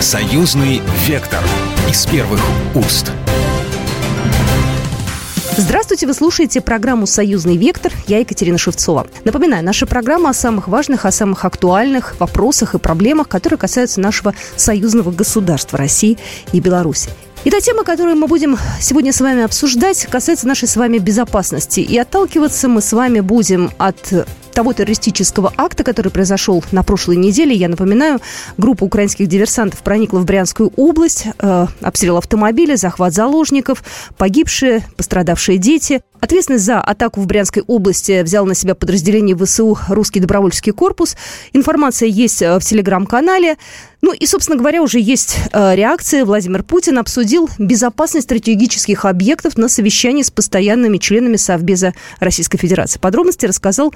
Союзный вектор из первых уст. Здравствуйте, вы слушаете программу «Союзный вектор». Я Екатерина Шевцова. Напоминаю, наша программа о самых важных, о самых актуальных вопросах и проблемах, которые касаются нашего союзного государства России и Беларуси. И та тема, которую мы будем сегодня с вами обсуждать, касается нашей с вами безопасности. И отталкиваться мы с вами будем от того террористического акта, который произошел на прошлой неделе. Я напоминаю, группа украинских диверсантов проникла в Брянскую область, э, обстрел автомобиля, захват заложников, погибшие, пострадавшие дети. Ответственность за атаку в Брянской области взял на себя подразделение ВСУ «Русский добровольческий корпус». Информация есть э, в телеграм-канале. Ну и, собственно говоря, уже есть э, реакция. Владимир Путин обсудил безопасность стратегических объектов на совещании с постоянными членами Совбеза Российской Федерации. Подробности рассказал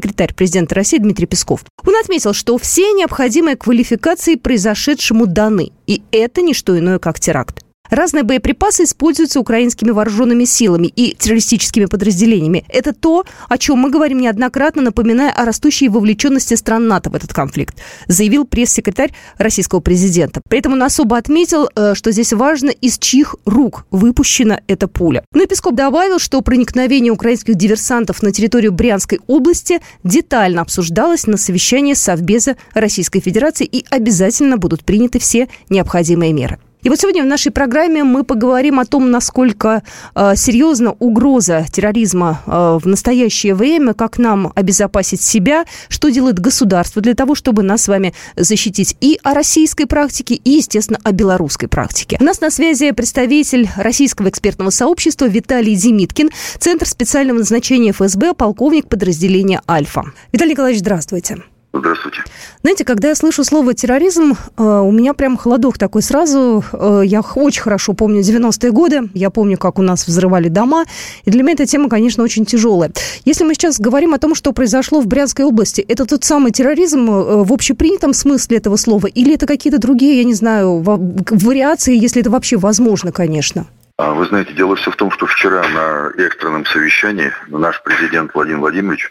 пресс-секретарь президента России Дмитрий Песков. Он отметил, что все необходимые квалификации произошедшему даны. И это не что иное, как теракт. Разные боеприпасы используются украинскими вооруженными силами и террористическими подразделениями. Это то, о чем мы говорим неоднократно, напоминая о растущей вовлеченности стран НАТО в этот конфликт, заявил пресс-секретарь российского президента. При этом он особо отметил, э, что здесь важно, из чьих рук выпущена эта пуля. Ну и Песков добавил, что проникновение украинских диверсантов на территорию Брянской области детально обсуждалось на совещании Совбеза Российской Федерации и обязательно будут приняты все необходимые меры. И вот сегодня в нашей программе мы поговорим о том, насколько э, серьезна угроза терроризма э, в настоящее время, как нам обезопасить себя, что делает государство для того, чтобы нас с вами защитить и о российской практике, и, естественно, о белорусской практике. У нас на связи представитель российского экспертного сообщества Виталий Демиткин, Центр специального назначения ФСБ, полковник подразделения «Альфа». Виталий Николаевич, здравствуйте. Здравствуйте. Знаете, когда я слышу слово терроризм, э, у меня прям холодок такой сразу. Э, я очень хорошо помню 90-е годы, я помню, как у нас взрывали дома, и для меня эта тема, конечно, очень тяжелая. Если мы сейчас говорим о том, что произошло в Брянской области, это тот самый терроризм э, в общепринятом смысле этого слова, или это какие-то другие, я не знаю, вариации, если это вообще возможно, конечно? А, вы знаете, дело все в том, что вчера на экстренном совещании наш президент Владимир Владимирович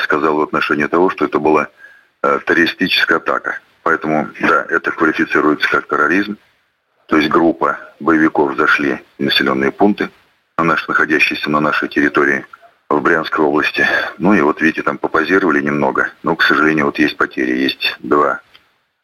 сказал в отношении того, что это была террористическая атака. Поэтому, да, это квалифицируется как терроризм. То есть группа боевиков зашли в населенные пункты, на наш, находящиеся на нашей территории в Брянской области. Ну и вот видите, там попозировали немного. Но, к сожалению, вот есть потери. Есть два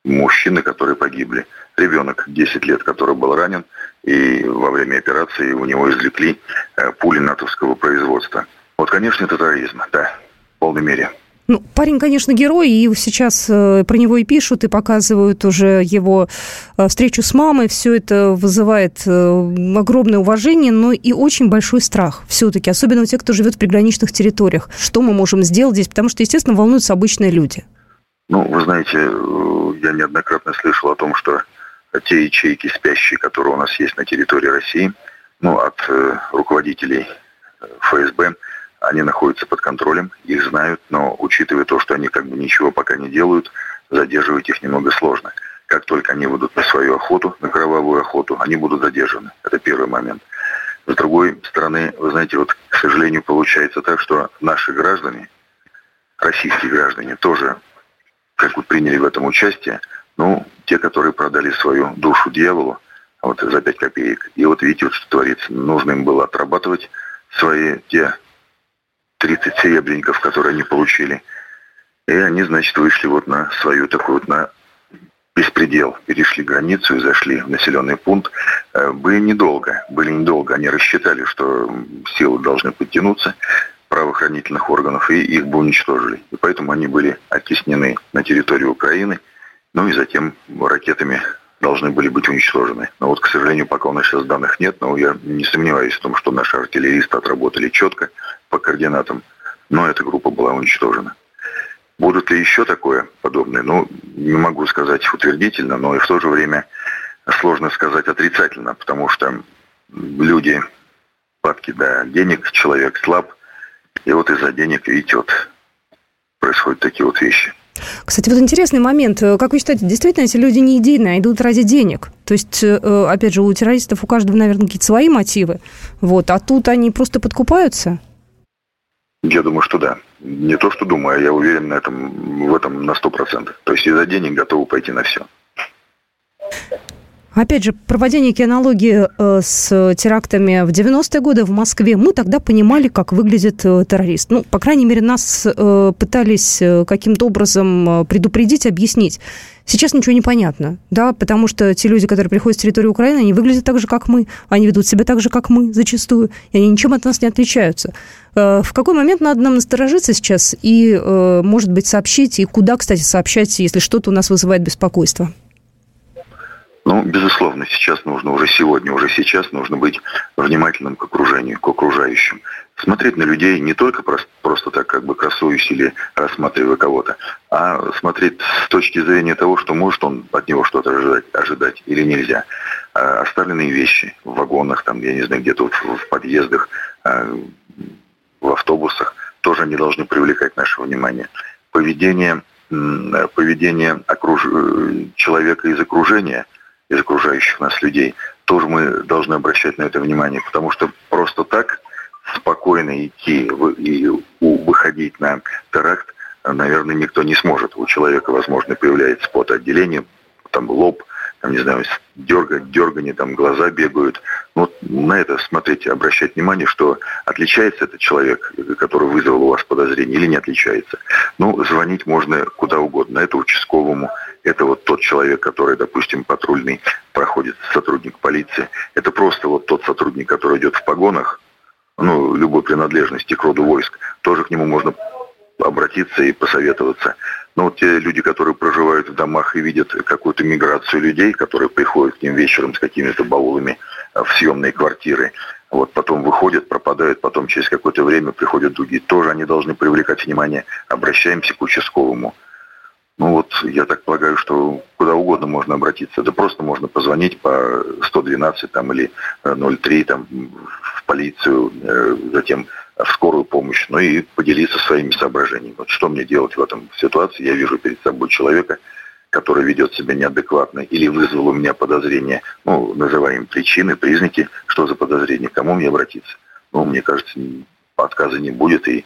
мужчины, которые погибли. Ребенок 10 лет, который был ранен. И во время операции у него извлекли э, пули натовского производства. Вот, конечно, это терроризм, да, в полной мере. Ну, парень, конечно, герой, и сейчас э, про него и пишут, и показывают уже его э, встречу с мамой. Все это вызывает э, огромное уважение, но и очень большой страх все-таки, особенно у тех, кто живет в приграничных территориях. Что мы можем сделать здесь? Потому что, естественно, волнуются обычные люди. Ну, вы знаете, я неоднократно слышал о том, что те ячейки спящие, которые у нас есть на территории России, ну, от руководителей ФСБ, они находятся под контролем, их знают, но учитывая то, что они как бы ничего пока не делают, задерживать их немного сложно. Как только они выйдут на свою охоту, на кровавую охоту, они будут задержаны. Это первый момент. С другой стороны, вы знаете, вот, к сожалению, получается так, что наши граждане, российские граждане, тоже как бы приняли в этом участие, ну, те, которые продали свою душу дьяволу, вот за 5 копеек. И вот видите, вот что творится. Нужно им было отрабатывать свои те 30 серебряников, которые они получили. И они, значит, вышли вот на свою такую вот на беспредел. Перешли границу и зашли в населенный пункт. Э, были недолго, были недолго. Они рассчитали, что силы должны подтянуться правоохранительных органов, и их бы уничтожили. И поэтому они были оттеснены на территорию Украины, ну и затем ракетами должны были быть уничтожены. Но вот, к сожалению, пока у нас сейчас данных нет, но я не сомневаюсь в том, что наши артиллеристы отработали четко по координатам, но эта группа была уничтожена. Будут ли еще такое подобное? Ну, не могу сказать утвердительно, но и в то же время сложно сказать отрицательно, потому что люди падки до денег, человек слаб, и вот из-за денег, видите, вот происходят такие вот вещи. Кстати, вот интересный момент. Как вы считаете, действительно эти люди не единые, а идут ради денег? То есть, э, опять же, у террористов у каждого, наверное, какие-то свои мотивы. Вот, а тут они просто подкупаются? Я думаю, что да. Не то, что думаю, а я уверен на этом, в этом на сто процентов. То есть из-за денег готовы пойти на все. Опять же, проводя некие аналогии э, с терактами в 90-е годы в Москве, мы тогда понимали, как выглядит э, террорист. Ну, по крайней мере, нас э, пытались каким-то образом предупредить, объяснить. Сейчас ничего не понятно, да, потому что те люди, которые приходят с территории Украины, они выглядят так же, как мы, они ведут себя так же, как мы, зачастую, и они ничем от нас не отличаются. В какой момент надо нам насторожиться сейчас и, может быть, сообщить, и куда, кстати, сообщать, если что-то у нас вызывает беспокойство? Ну, безусловно, сейчас нужно, уже сегодня, уже сейчас нужно быть внимательным к окружению, к окружающим. Смотреть на людей не только просто, просто так, как бы красуясь или рассматривая кого-то, а смотреть с точки зрения того, что может он от него что-то ожидать, ожидать или нельзя. А оставленные вещи в вагонах, там, я не знаю, где-то в, в подъездах, а, в автобусах, тоже не должны привлекать наше внимание. Поведение, поведение окруж... человека из окружения – из окружающих нас людей, тоже мы должны обращать на это внимание, потому что просто так спокойно идти и выходить на теракт, наверное, никто не сможет. У человека, возможно, появляется потоотделение, там лоб, там, не знаю, дергать, дергание, там глаза бегают. Вот на это смотрите, обращать внимание, что отличается этот человек, который вызвал у вас подозрение, или не отличается. Ну, звонить можно куда угодно. Это участковому, это вот тот человек, который, допустим, патрульный проходит сотрудник полиции. Это просто вот тот сотрудник, который идет в погонах, ну, любой принадлежности к роду войск. Тоже к нему можно обратиться и посоветоваться. Но вот те люди, которые проживают в домах и видят какую-то миграцию людей, которые приходят к ним вечером с какими-то баулами в съемные квартиры, вот потом выходят, пропадают, потом через какое-то время приходят другие, тоже они должны привлекать внимание. Обращаемся к участковому. Ну вот, я так полагаю, что куда угодно можно обратиться. Да просто можно позвонить по 112 там, или 03 там, в полицию, э, затем в скорую помощь, ну и поделиться своими соображениями. Вот что мне делать в этом ситуации? Я вижу перед собой человека, который ведет себя неадекватно или вызвал у меня подозрение, ну, называем причины, признаки, что за подозрение, кому мне обратиться. Ну, мне кажется, отказа не будет, и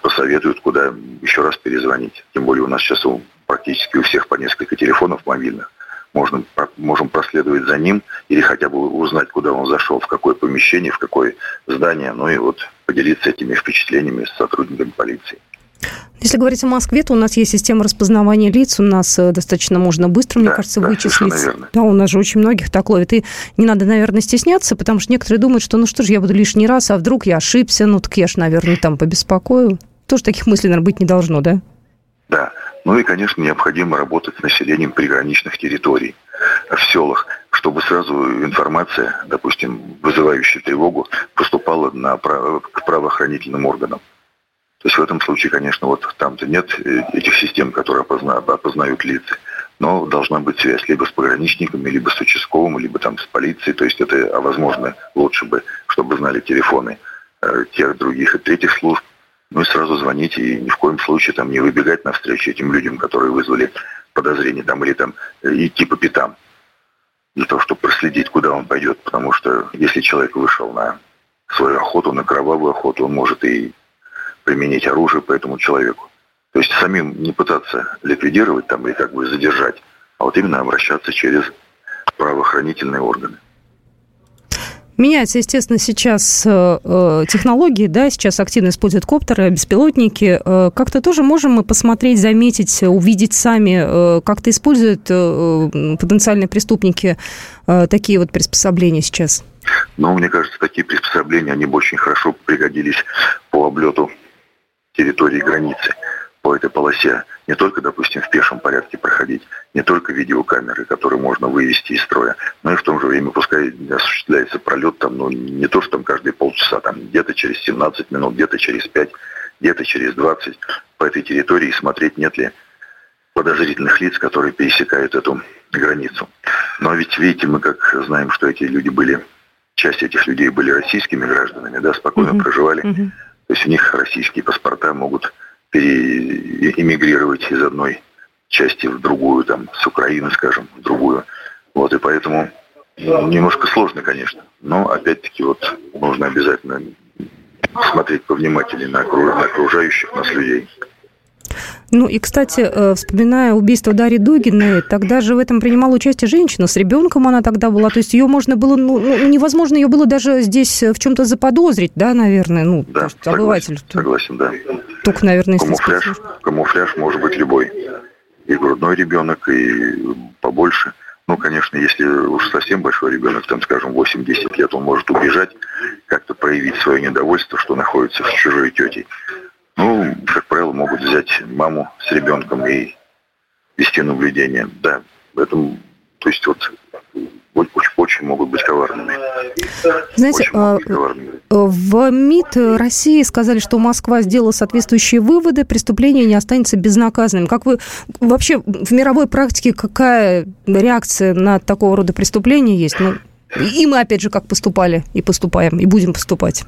посоветуют, куда еще раз перезвонить. Тем более у нас сейчас практически у всех по несколько телефонов мобильных. Можно, можем проследовать за ним или хотя бы узнать, куда он зашел, в какое помещение, в какое здание, ну и вот поделиться этими впечатлениями с сотрудниками полиции. Если говорить о Москве, то у нас есть система распознавания лиц, у нас э, достаточно можно быстро, мне да, кажется, да, вычислить. Да, у нас же очень многих так ловит. И не надо, наверное, стесняться, потому что некоторые думают, что ну что ж, я буду лишний раз, а вдруг я ошибся, ну так я ж, наверное, там побеспокою. Тоже таких мыслей, наверное, быть не должно, да? Да. Ну и, конечно, необходимо работать с населением приграничных территорий в селах, чтобы сразу информация, допустим, вызывающая тревогу, поступала на, к правоохранительным органам. То есть в этом случае, конечно, вот там-то нет э, этих систем, которые опозна, опознают лица. Но должна быть связь либо с пограничниками, либо с участковым, либо там с полицией. То есть это, а возможно, лучше бы, чтобы знали телефоны э, тех других и третьих служб. Ну и сразу звонить и ни в коем случае там не выбегать навстречу этим людям, которые вызвали подозрение там или там э, идти по пятам для того, чтобы проследить, куда он пойдет. Потому что если человек вышел на свою охоту, на кровавую охоту, он может и применить оружие по этому человеку. То есть самим не пытаться ликвидировать там или как бы задержать, а вот именно обращаться через правоохранительные органы. Меняются, естественно, сейчас э, э, технологии, да, сейчас активно используют коптеры, беспилотники. Э, как-то тоже можем мы посмотреть, заметить, увидеть сами, как-то используют потенциальные преступники такие вот приспособления сейчас? Ну, мне кажется, такие приспособления, они бы очень хорошо пригодились по облету территории границы по этой полосе не только, допустим, в пешем порядке проходить, не только видеокамеры, которые можно вывести из строя, но и в том же время пускай осуществляется пролет там, ну, не то, что там каждые полчаса, там где-то через 17 минут, где-то через 5, где-то через 20 по этой территории смотреть, нет ли подозрительных лиц, которые пересекают эту границу. Но ведь, видите, мы как знаем, что эти люди были, часть этих людей были российскими гражданами, да, спокойно mm-hmm. проживали. Mm-hmm то есть у них российские паспорта могут переэмигрировать из одной части в другую, там, с Украины, скажем, в другую. Вот, и поэтому немножко сложно, конечно. Но, опять-таки, вот нужно обязательно смотреть повнимательнее на окружающих нас людей. Ну и, кстати, э, вспоминая убийство Дарьи Дугиной, тогда же в этом принимала участие женщина, с ребенком она тогда была, то есть ее можно было, ну, ну невозможно ее было даже здесь в чем-то заподозрить, да, наверное, ну, да, обыватель. Согласен, да. Только, наверное, камуфляж, камуфляж может быть любой. И грудной ребенок, и побольше. Ну, конечно, если уж совсем большой ребенок, там, скажем, 8-10 лет, он может убежать, как-то проявить свое недовольство, что находится с чужой тетей. Ну, как правило, могут взять маму с ребенком и вести наблюдение. Да, в этом, то есть вот очень, очень могут быть коварными. Знаете, а, быть коварными. в МИД России сказали, что Москва сделала соответствующие выводы, преступление не останется безнаказанным. Как вы вообще в мировой практике какая реакция на такого рода преступления есть? Ну, и мы, опять же, как поступали и поступаем, и будем поступать.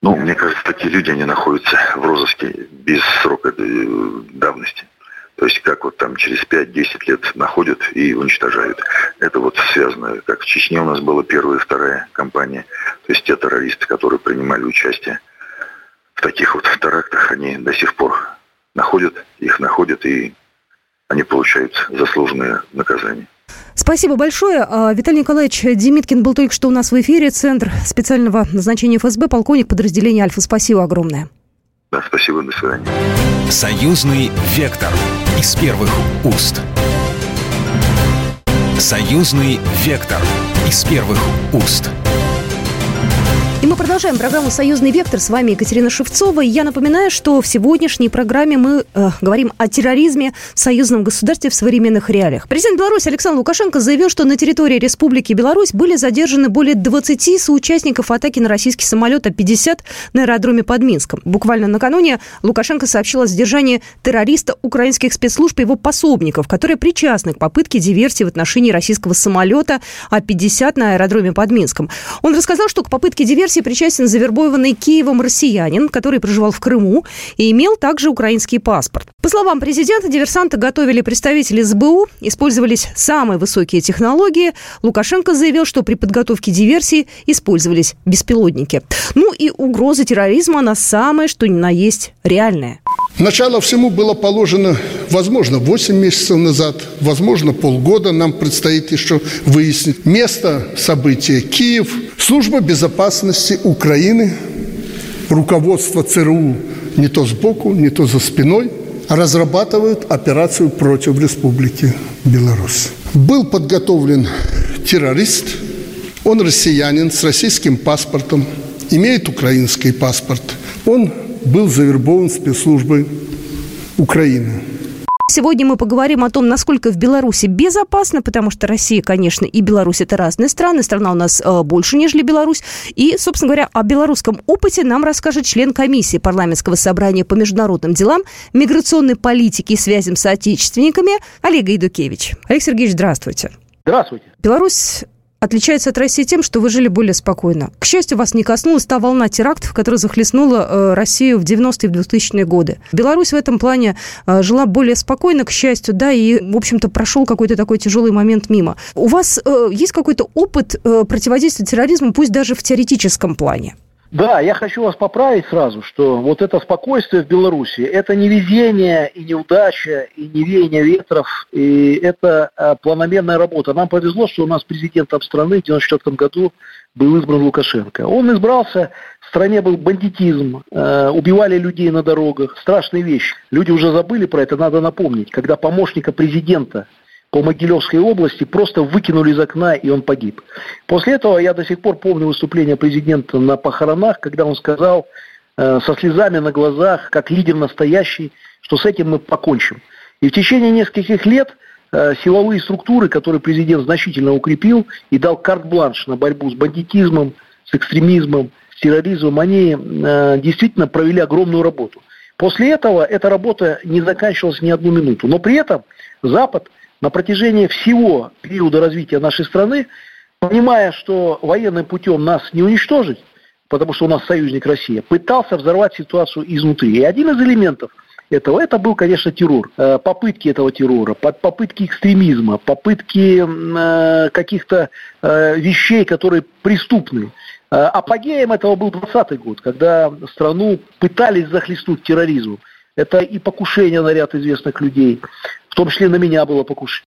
Ну, мне кажется, такие люди, они находятся в розыске без срока давности. То есть как вот там через 5-10 лет находят и уничтожают. Это вот связано, как в Чечне у нас была первая и вторая кампания. То есть те террористы, которые принимали участие в таких вот терактах, они до сих пор находят, их находят, и они получают заслуженное наказание. Спасибо большое. А, Виталий Николаевич Демиткин был только что у нас в эфире. Центр специального назначения ФСБ, полковник подразделения «Альфа». Спасибо огромное. Да, спасибо, до свидания. Союзный вектор из первых уст. Союзный вектор из первых уст. И мы продолжаем программу «Союзный вектор». С вами Екатерина Шевцова. И я напоминаю, что в сегодняшней программе мы э, говорим о терроризме в союзном государстве в современных реалиях. Президент Беларуси Александр Лукашенко заявил, что на территории Республики Беларусь были задержаны более 20 соучастников атаки на российский самолет А-50 на аэродроме под Минском. Буквально накануне Лукашенко сообщил о задержании террориста украинских спецслужб и его пособников, которые причастны к попытке диверсии в отношении российского самолета А-50 на аэродроме под Минском. Он рассказал, что к попытке диверсии версии причастен завербованный Киевом россиянин, который проживал в Крыму и имел также украинский паспорт. По словам президента, диверсанты готовили представители СБУ, использовались самые высокие технологии. Лукашенко заявил, что при подготовке диверсии использовались беспилотники. Ну и угроза терроризма, она самая, что ни на есть реальная. Начало всему было положено, возможно, 8 месяцев назад, возможно, полгода. Нам предстоит еще выяснить место события. Киев, служба безопасности Украины, руководство ЦРУ не то сбоку, не то за спиной разрабатывают операцию против Республики Беларусь. Был подготовлен террорист, он россиянин с российским паспортом, имеет украинский паспорт. Он был завербован спецслужбой Украины. Сегодня мы поговорим о том, насколько в Беларуси безопасно, потому что Россия, конечно, и Беларусь – это разные страны. Страна у нас э, больше, нежели Беларусь. И, собственно говоря, о белорусском опыте нам расскажет член комиссии парламентского собрания по международным делам, миграционной политике и связям с отечественниками Олег Идукевич. Олег Сергеевич, здравствуйте. Здравствуйте. Беларусь отличается от России тем, что вы жили более спокойно. К счастью, вас не коснулась та волна терактов, которая захлестнула э, Россию в 90-е и в 2000-е годы. Беларусь в этом плане э, жила более спокойно, к счастью, да, и, в общем-то, прошел какой-то такой тяжелый момент мимо. У вас э, есть какой-то опыт противодействия терроризму, пусть даже в теоретическом плане? Да, я хочу вас поправить сразу, что вот это спокойствие в Беларуси, это не везение и неудача, и не веяние ветров, и это а, планомерная работа. Нам повезло, что у нас президентом страны в 1994 году был избран Лукашенко. Он избрался, в стране был бандитизм, э, убивали людей на дорогах, страшные вещи. Люди уже забыли про это, надо напомнить. Когда помощника президента по Могилевской области просто выкинули из окна, и он погиб. После этого я до сих пор помню выступление президента на похоронах, когда он сказал э, со слезами на глазах, как лидер настоящий, что с этим мы покончим. И в течение нескольких лет э, силовые структуры, которые президент значительно укрепил и дал карт-бланш на борьбу с бандитизмом, с экстремизмом, с терроризмом, они э, действительно провели огромную работу. После этого эта работа не заканчивалась ни одну минуту. Но при этом Запад на протяжении всего периода развития нашей страны, понимая, что военным путем нас не уничтожить, потому что у нас союзник Россия, пытался взорвать ситуацию изнутри. И один из элементов этого, это был, конечно, террор. Э, попытки этого террора, попытки экстремизма, попытки э, каких-то э, вещей, которые преступны. Апогеем этого был 20 год, когда страну пытались захлестнуть терроризмом. Это и покушение на ряд известных людей, в том числе на меня было покушение.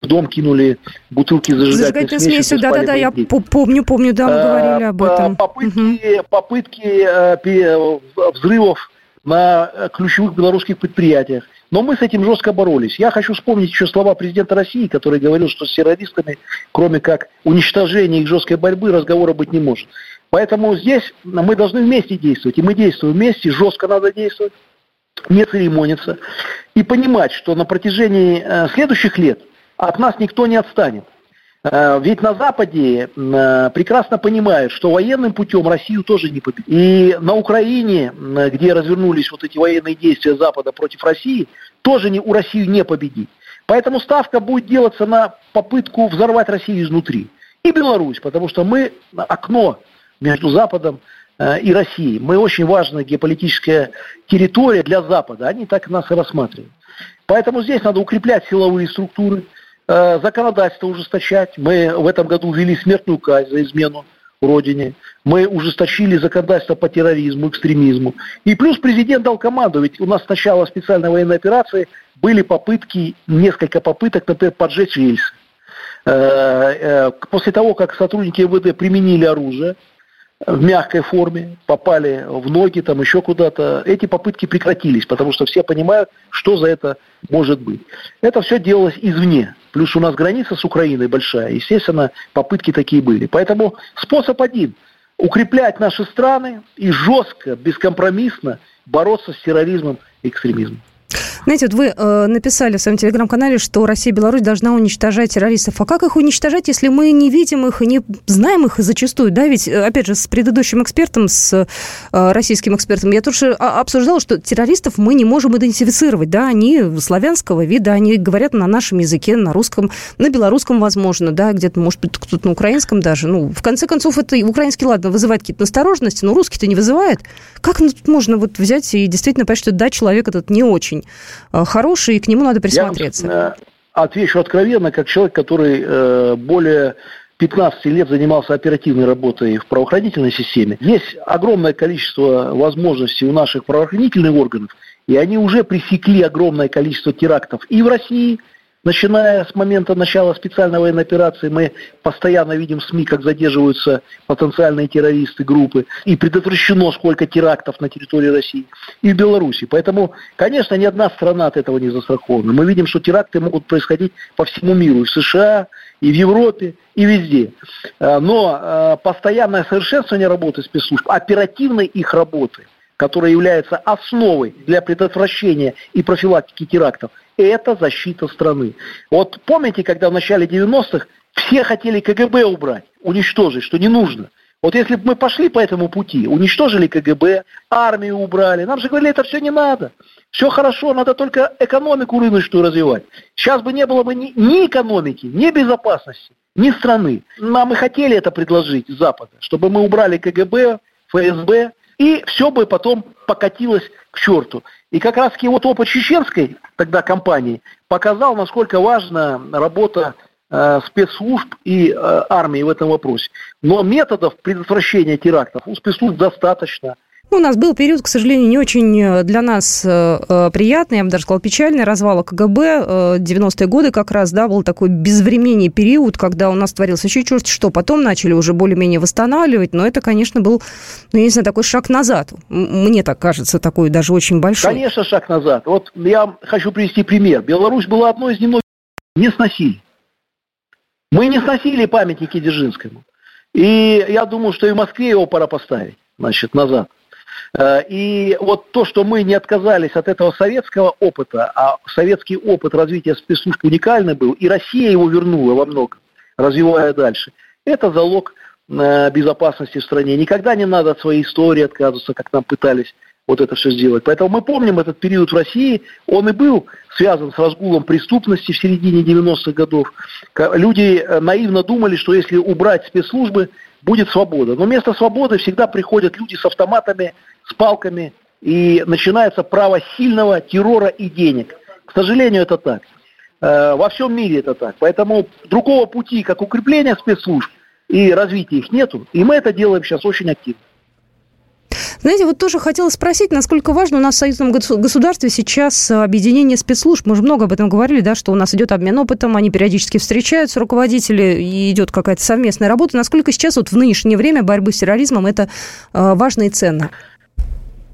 В дом кинули бутылки зажигательной, зажигательной смесью. да-да-да, я помню, помню, да, мы э, говорили об этом. Попытки, попытки э, взрывов на ключевых белорусских предприятиях. Но мы с этим жестко боролись. Я хочу вспомнить еще слова президента России, который говорил, что с террористами, кроме как уничтожения их жесткой борьбы, разговора быть не может. Поэтому здесь мы должны вместе действовать. И мы действуем вместе, жестко надо действовать, не церемониться. И понимать, что на протяжении э, следующих лет от нас никто не отстанет. Э, ведь на Западе э, прекрасно понимают, что военным путем Россию тоже не победить. И на Украине, где развернулись вот эти военные действия Запада против России, тоже не, у России не победить. Поэтому ставка будет делаться на попытку взорвать Россию изнутри. И Беларусь, потому что мы окно между Западом и Россией. Мы очень важная геополитическая территория для Запада. Они так нас и рассматривают. Поэтому здесь надо укреплять силовые структуры, Э, законодательство ужесточать. Мы в этом году ввели смертную казнь за измену Родине. Мы ужесточили законодательство по терроризму, экстремизму. И плюс президент дал команду, ведь у нас с начала специальной военной операции были попытки, несколько попыток, например, поджечь рельсы. Э, э, после того, как сотрудники МВД применили оружие, в мягкой форме, попали в ноги, там еще куда-то, эти попытки прекратились, потому что все понимают, что за это может быть. Это все делалось извне. Плюс у нас граница с Украиной большая, естественно, попытки такие были. Поэтому способ один – укреплять наши страны и жестко, бескомпромиссно бороться с терроризмом и экстремизмом. Знаете, вот вы э, написали в своем телеграм-канале, что Россия и Беларусь должна уничтожать террористов. А как их уничтожать, если мы не видим их и не знаем их зачастую? Да, ведь, э, опять же, с предыдущим экспертом, с э, российским экспертом, я тоже а, обсуждала, что террористов мы не можем идентифицировать. Да, они славянского вида, они говорят на нашем языке, на русском, на белорусском, возможно, да, где-то, может быть, кто-то на украинском даже. Ну, в конце концов, это украинский, ладно, вызывает какие-то настороженности, но русский-то не вызывает. Как можно вот взять и действительно понять, что да, человек этот не очень Э, хороший, и к нему надо присмотреться. Я отвечу откровенно, как человек, который э, более 15 лет занимался оперативной работой в правоохранительной системе. Есть огромное количество возможностей у наших правоохранительных органов, и они уже пресекли огромное количество терактов и в России, Начиная с момента начала специальной военной операции, мы постоянно видим в СМИ, как задерживаются потенциальные террористы, группы, и предотвращено сколько терактов на территории России и в Беларуси. Поэтому, конечно, ни одна страна от этого не застрахована. Мы видим, что теракты могут происходить по всему миру, и в США, и в Европе, и везде. А, но а, постоянное совершенствование работы спецслужб, оперативной их работы, которая является основой для предотвращения и профилактики терактов, это защита страны. Вот помните, когда в начале 90-х все хотели КГБ убрать, уничтожить, что не нужно. Вот если бы мы пошли по этому пути, уничтожили КГБ, армию убрали, нам же говорили, это все не надо. Все хорошо, надо только экономику рыночную развивать. Сейчас бы не было бы ни, ни экономики, ни безопасности, ни страны. Нам и хотели это предложить Запада, чтобы мы убрали КГБ, ФСБ, и все бы потом покатилось к черту. И как раз вот опыт чеченской тогда компании показал, насколько важна работа э, спецслужб и э, армии в этом вопросе. Но методов предотвращения терактов у спецслужб достаточно – ну, у нас был период, к сожалению, не очень э, для нас э, э, приятный, я бы даже сказала, печальный, развала КГБ. 90-е годы как раз, да, был такой безвременный период, когда у нас творился еще черт что. Потом начали уже более-менее восстанавливать, но это, конечно, был, ну, я не знаю, такой шаг назад. Мне так кажется, такой даже очень большой. Конечно, шаг назад. Вот я хочу привести пример. Беларусь была одной из немногих, не сносили. Мы не сносили памятники Дзержинскому. И я думаю, что и в Москве его пора поставить, значит, назад. Э, и вот то, что мы не отказались от этого советского опыта, а советский опыт развития спецслужб уникальный был, и Россия его вернула во многом, развивая дальше, это залог э, безопасности в стране. Никогда не надо от своей истории отказываться, как нам пытались вот это все сделать. Поэтому мы помним этот период в России, он и был связан с разгулом преступности в середине 90-х годов. Люди э, наивно думали, что если убрать спецслужбы, будет свобода. Но вместо свободы всегда приходят люди с автоматами, с палками, и начинается право сильного террора и денег. К сожалению, это так. Э, во всем мире это так. Поэтому другого пути, как укрепление спецслужб и развития их нету. И мы это делаем сейчас очень активно. Знаете, вот тоже хотела спросить, насколько важно у нас в союзном государстве сейчас объединение спецслужб. Мы же много об этом говорили, да, что у нас идет обмен опытом, они периодически встречаются, руководители, и идет какая-то совместная работа. Насколько сейчас вот в нынешнее время борьбы с терроризмом это важно и ценно?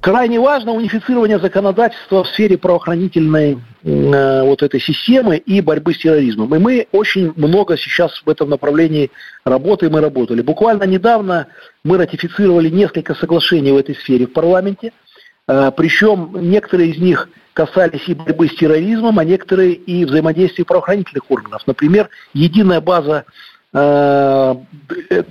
Крайне важно унифицирование законодательства в сфере правоохранительной э, вот этой системы и борьбы с терроризмом. И мы очень много сейчас в этом направлении работаем и работали. Буквально недавно мы ратифицировали несколько соглашений в этой сфере в парламенте, э, причем некоторые из них касались и борьбы с терроризмом, а некоторые и взаимодействия правоохранительных органов. Например, единая база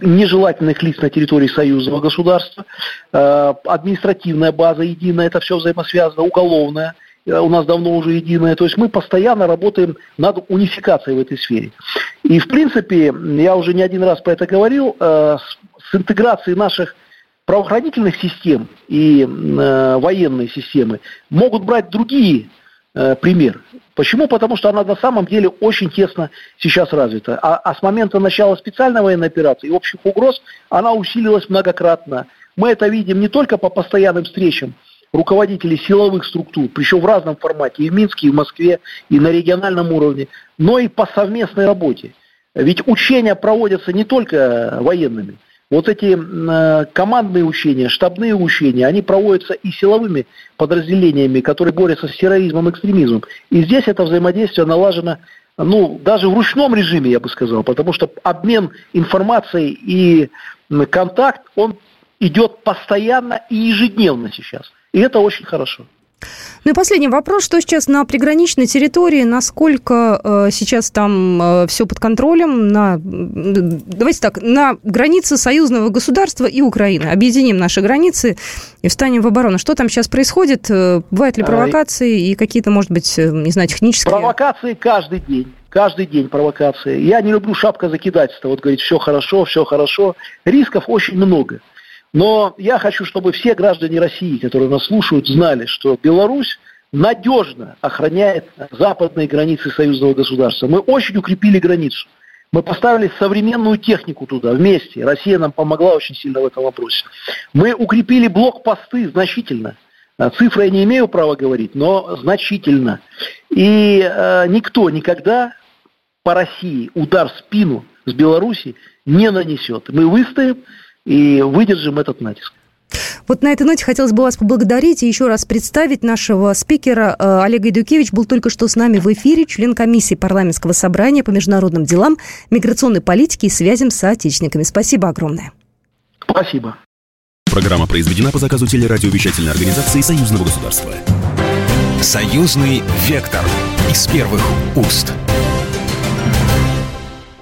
нежелательных лиц на территории союзного государства, э, административная база единая, это все взаимосвязано, уголовная, э, у нас давно уже единая. То есть мы постоянно работаем над унификацией в этой сфере. И, в принципе, я уже не один раз про это говорил, с интеграцией наших правоохранительных систем и военной системы могут брать другие Э, пример. Почему? Потому что она на самом деле очень тесно сейчас развита. А, а с момента начала специальной военной операции и общих угроз она усилилась многократно. Мы это видим не только по постоянным встречам руководителей силовых структур, причем в разном формате, и в Минске, и в Москве, и на региональном уровне, но и по совместной работе. Ведь учения проводятся не только военными – вот эти э, командные учения, штабные учения, они проводятся и силовыми подразделениями, которые борются с терроризмом экстремизмом. И здесь это взаимодействие налажено ну, даже в ручном режиме, я бы сказал, потому что обмен информацией и контакт, он идет постоянно и ежедневно сейчас. И это очень хорошо. Ну и последний вопрос. Что сейчас на приграничной территории? Насколько э, сейчас там э, все под контролем? На, давайте так, на границе союзного государства и Украины. Объединим наши границы и встанем в оборону. Что там сейчас происходит? Э, бывают ли провокации и какие-то, может быть, э, не знаю, технические? Провокации каждый день. Каждый день провокации. Я не люблю шапка закидательства. Вот говорить, все хорошо, все хорошо. Рисков очень много. Но я хочу, чтобы все граждане России, которые нас слушают, знали, что Беларусь надежно охраняет западные границы союзного государства. Мы очень укрепили границу. Мы поставили современную технику туда вместе. Россия нам помогла очень сильно в этом вопросе. Мы укрепили блокпосты значительно. А цифры я не имею права говорить, но значительно. И э, никто никогда по России удар в спину с Беларуси не нанесет. Мы выстоим, и выдержим этот натиск. Вот на этой ноте хотелось бы вас поблагодарить и еще раз представить нашего спикера. Э, Олег Идукевич был только что с нами в эфире, член комиссии парламентского собрания по международным делам, миграционной политике и связям с соотечественниками. Спасибо огромное. Спасибо. Программа произведена по заказу телерадиовещательной организации Союзного государства. Союзный вектор из первых уст.